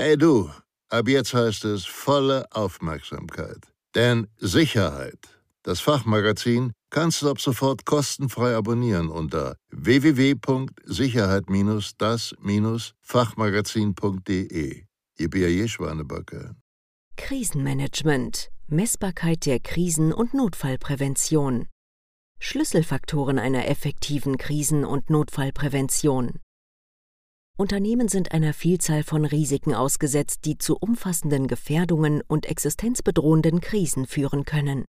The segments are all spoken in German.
Hey du, ab jetzt heißt es volle Aufmerksamkeit. Denn Sicherheit, das Fachmagazin, kannst du ab sofort kostenfrei abonnieren unter www.sicherheit-das-fachmagazin.de. Ihr B.A.J. Schwanebacke. Krisenmanagement, Messbarkeit der Krisen- und Notfallprävention. Schlüsselfaktoren einer effektiven Krisen- und Notfallprävention. Unternehmen sind einer Vielzahl von Risiken ausgesetzt, die zu umfassenden Gefährdungen und existenzbedrohenden Krisen führen können.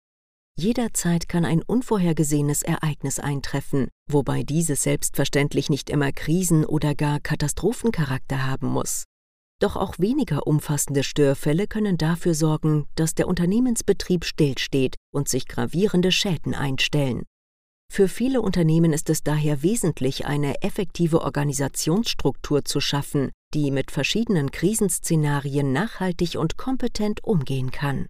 Jederzeit kann ein unvorhergesehenes Ereignis eintreffen, wobei dieses selbstverständlich nicht immer Krisen- oder gar Katastrophencharakter haben muss. Doch auch weniger umfassende Störfälle können dafür sorgen, dass der Unternehmensbetrieb stillsteht und sich gravierende Schäden einstellen. Für viele Unternehmen ist es daher wesentlich, eine effektive Organisationsstruktur zu schaffen, die mit verschiedenen Krisenszenarien nachhaltig und kompetent umgehen kann.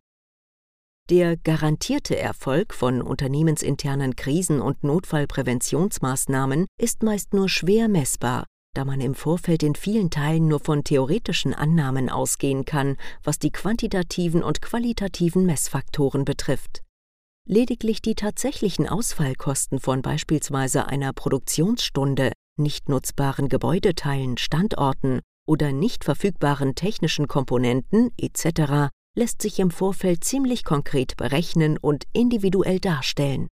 Der garantierte Erfolg von unternehmensinternen Krisen- und Notfallpräventionsmaßnahmen ist meist nur schwer messbar, da man im Vorfeld in vielen Teilen nur von theoretischen Annahmen ausgehen kann, was die quantitativen und qualitativen Messfaktoren betrifft. Lediglich die tatsächlichen Ausfallkosten von beispielsweise einer Produktionsstunde, nicht nutzbaren Gebäudeteilen, Standorten oder nicht verfügbaren technischen Komponenten etc. lässt sich im Vorfeld ziemlich konkret berechnen und individuell darstellen.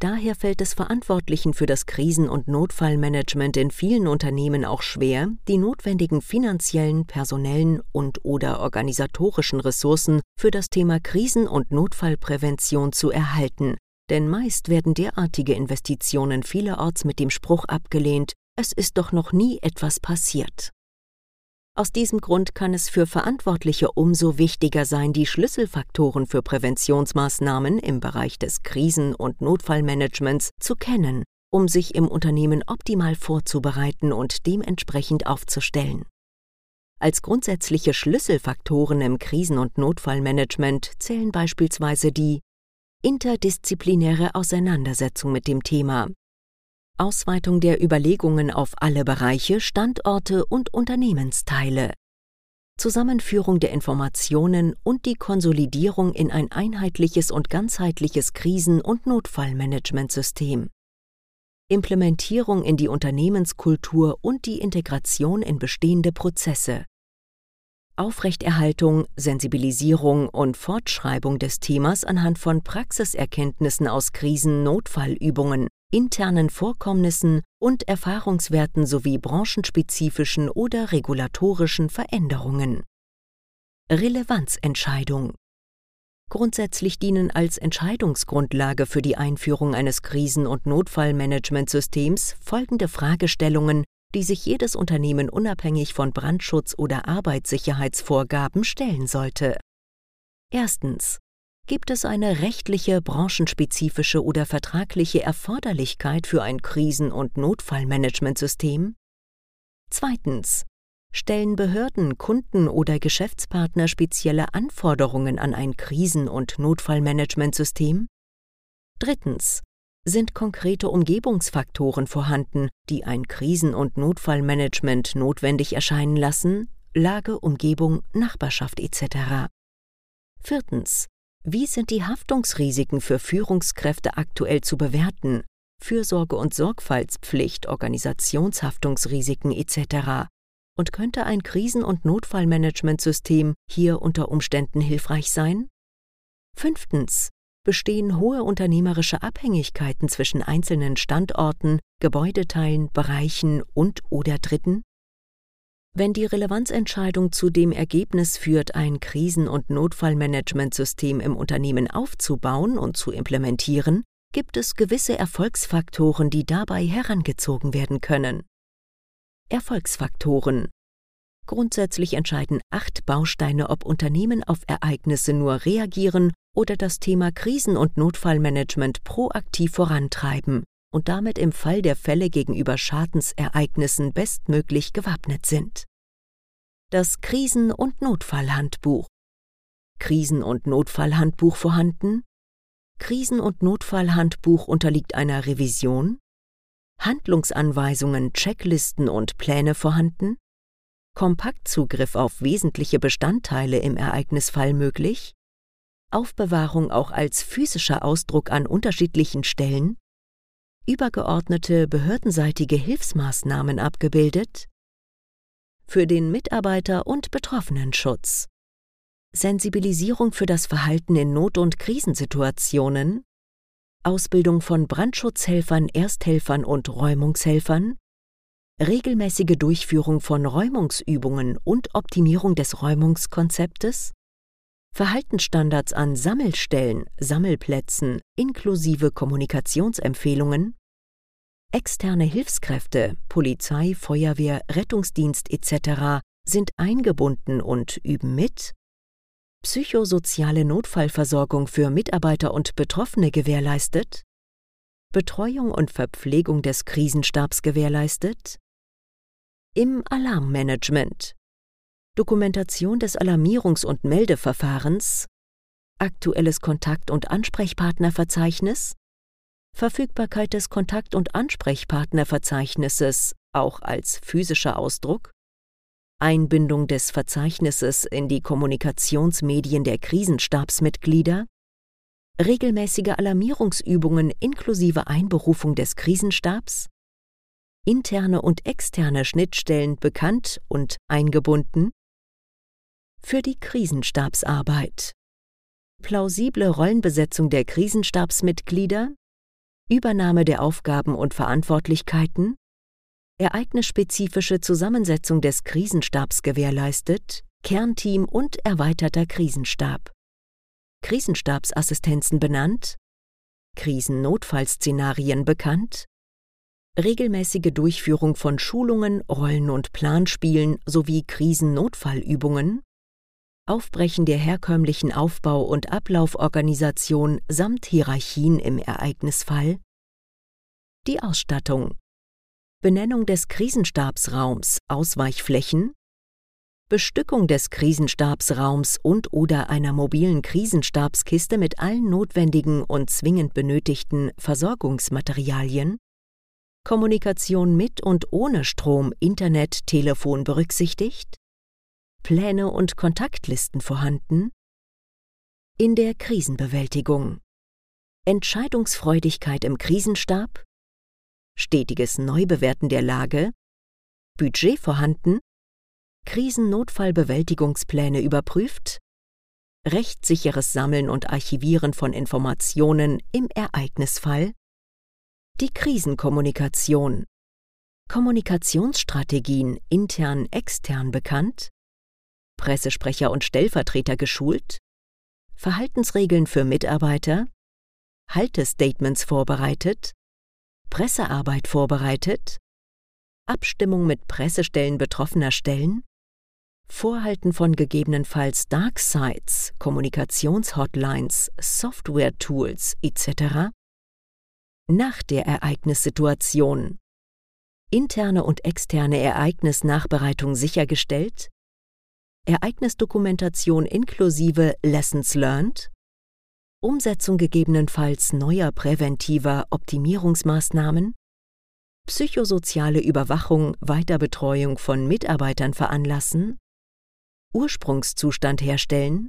Daher fällt es Verantwortlichen für das Krisen- und Notfallmanagement in vielen Unternehmen auch schwer, die notwendigen finanziellen, personellen und/oder organisatorischen Ressourcen für das Thema Krisen- und Notfallprävention zu erhalten, denn meist werden derartige Investitionen vielerorts mit dem Spruch abgelehnt, es ist doch noch nie etwas passiert. Aus diesem Grund kann es für Verantwortliche umso wichtiger sein, die Schlüsselfaktoren für Präventionsmaßnahmen im Bereich des Krisen- und Notfallmanagements zu kennen, um sich im Unternehmen optimal vorzubereiten und dementsprechend aufzustellen. Als grundsätzliche Schlüsselfaktoren im Krisen- und Notfallmanagement zählen beispielsweise die interdisziplinäre Auseinandersetzung mit dem Thema, Ausweitung der Überlegungen auf alle Bereiche, Standorte und Unternehmensteile, Zusammenführung der Informationen und die Konsolidierung in ein einheitliches und ganzheitliches Krisen- und Notfallmanagementsystem, Implementierung in die Unternehmenskultur und die Integration in bestehende Prozesse, Aufrechterhaltung, Sensibilisierung und Fortschreibung des Themas anhand von Praxiserkenntnissen aus Krisen-Notfallübungen, internen Vorkommnissen und Erfahrungswerten sowie branchenspezifischen oder regulatorischen Veränderungen. Relevanzentscheidung Grundsätzlich dienen als Entscheidungsgrundlage für die Einführung eines Krisen- und Notfallmanagementsystems folgende Fragestellungen, die sich jedes Unternehmen unabhängig von Brandschutz- oder Arbeitssicherheitsvorgaben stellen sollte. Erstens. Gibt es eine rechtliche, branchenspezifische oder vertragliche Erforderlichkeit für ein Krisen- und Notfallmanagementsystem? Zweitens. Stellen Behörden, Kunden oder Geschäftspartner spezielle Anforderungen an ein Krisen- und Notfallmanagementsystem? Drittens. Sind konkrete Umgebungsfaktoren vorhanden, die ein Krisen- und Notfallmanagement notwendig erscheinen lassen? Lage, Umgebung, Nachbarschaft etc. Viertens. Wie sind die Haftungsrisiken für Führungskräfte aktuell zu bewerten? Fürsorge- und Sorgfaltspflicht, Organisationshaftungsrisiken etc. Und könnte ein Krisen- und Notfallmanagementsystem hier unter Umständen hilfreich sein? Fünftens. Bestehen hohe unternehmerische Abhängigkeiten zwischen einzelnen Standorten, Gebäudeteilen, Bereichen und oder Dritten? Wenn die Relevanzentscheidung zu dem Ergebnis führt, ein Krisen- und Notfallmanagementsystem im Unternehmen aufzubauen und zu implementieren, gibt es gewisse Erfolgsfaktoren, die dabei herangezogen werden können. Erfolgsfaktoren Grundsätzlich entscheiden acht Bausteine, ob Unternehmen auf Ereignisse nur reagieren oder das Thema Krisen- und Notfallmanagement proaktiv vorantreiben und damit im Fall der Fälle gegenüber Schadensereignissen bestmöglich gewappnet sind. Das Krisen- und Notfallhandbuch Krisen- und Notfallhandbuch vorhanden? Krisen- und Notfallhandbuch unterliegt einer Revision? Handlungsanweisungen, Checklisten und Pläne vorhanden? Kompaktzugriff auf wesentliche Bestandteile im Ereignisfall möglich, Aufbewahrung auch als physischer Ausdruck an unterschiedlichen Stellen, übergeordnete behördenseitige Hilfsmaßnahmen abgebildet, für den Mitarbeiter- und Betroffenenschutz, Sensibilisierung für das Verhalten in Not- und Krisensituationen, Ausbildung von Brandschutzhelfern, Ersthelfern und Räumungshelfern, regelmäßige Durchführung von Räumungsübungen und Optimierung des Räumungskonzeptes, Verhaltensstandards an Sammelstellen, Sammelplätzen inklusive Kommunikationsempfehlungen, externe Hilfskräfte, Polizei, Feuerwehr, Rettungsdienst etc. sind eingebunden und üben mit, psychosoziale Notfallversorgung für Mitarbeiter und Betroffene gewährleistet, Betreuung und Verpflegung des Krisenstabs gewährleistet, im Alarmmanagement, Dokumentation des Alarmierungs- und Meldeverfahrens, aktuelles Kontakt- und Ansprechpartnerverzeichnis, Verfügbarkeit des Kontakt- und Ansprechpartnerverzeichnisses, auch als physischer Ausdruck, Einbindung des Verzeichnisses in die Kommunikationsmedien der Krisenstabsmitglieder, regelmäßige Alarmierungsübungen inklusive Einberufung des Krisenstabs, interne und externe Schnittstellen bekannt und eingebunden, für die Krisenstabsarbeit, plausible Rollenbesetzung der Krisenstabsmitglieder, Übernahme der Aufgaben und Verantwortlichkeiten, ereignisspezifische Zusammensetzung des Krisenstabs gewährleistet, Kernteam und erweiterter Krisenstab. Krisenstabsassistenzen benannt, Krisennotfallszenarien bekannt, regelmäßige Durchführung von Schulungen, Rollen- und Planspielen sowie Krisennotfallübungen, Aufbrechen der herkömmlichen Aufbau- und Ablauforganisation samt Hierarchien im Ereignisfall, die Ausstattung, Benennung des Krisenstabsraums, Ausweichflächen, Bestückung des Krisenstabsraums und oder einer mobilen Krisenstabskiste mit allen notwendigen und zwingend benötigten Versorgungsmaterialien, Kommunikation mit und ohne Strom, Internet, Telefon berücksichtigt, Pläne und Kontaktlisten vorhanden, in der Krisenbewältigung, Entscheidungsfreudigkeit im Krisenstab, stetiges Neubewerten der Lage, Budget vorhanden, Krisennotfallbewältigungspläne überprüft, rechtssicheres Sammeln und Archivieren von Informationen im Ereignisfall, die Krisenkommunikation, Kommunikationsstrategien intern extern bekannt, Pressesprecher und Stellvertreter geschult, Verhaltensregeln für Mitarbeiter, Haltestatements vorbereitet, Pressearbeit vorbereitet, Abstimmung mit Pressestellen betroffener Stellen, Vorhalten von gegebenenfalls Dark Sites, Kommunikationshotlines, Software-Tools etc. Nach der Ereignissituation. Interne und externe Ereignisnachbereitung sichergestellt, Ereignisdokumentation inklusive Lessons learned, Umsetzung gegebenenfalls neuer präventiver Optimierungsmaßnahmen, psychosoziale Überwachung, Weiterbetreuung von Mitarbeitern veranlassen, Ursprungszustand herstellen,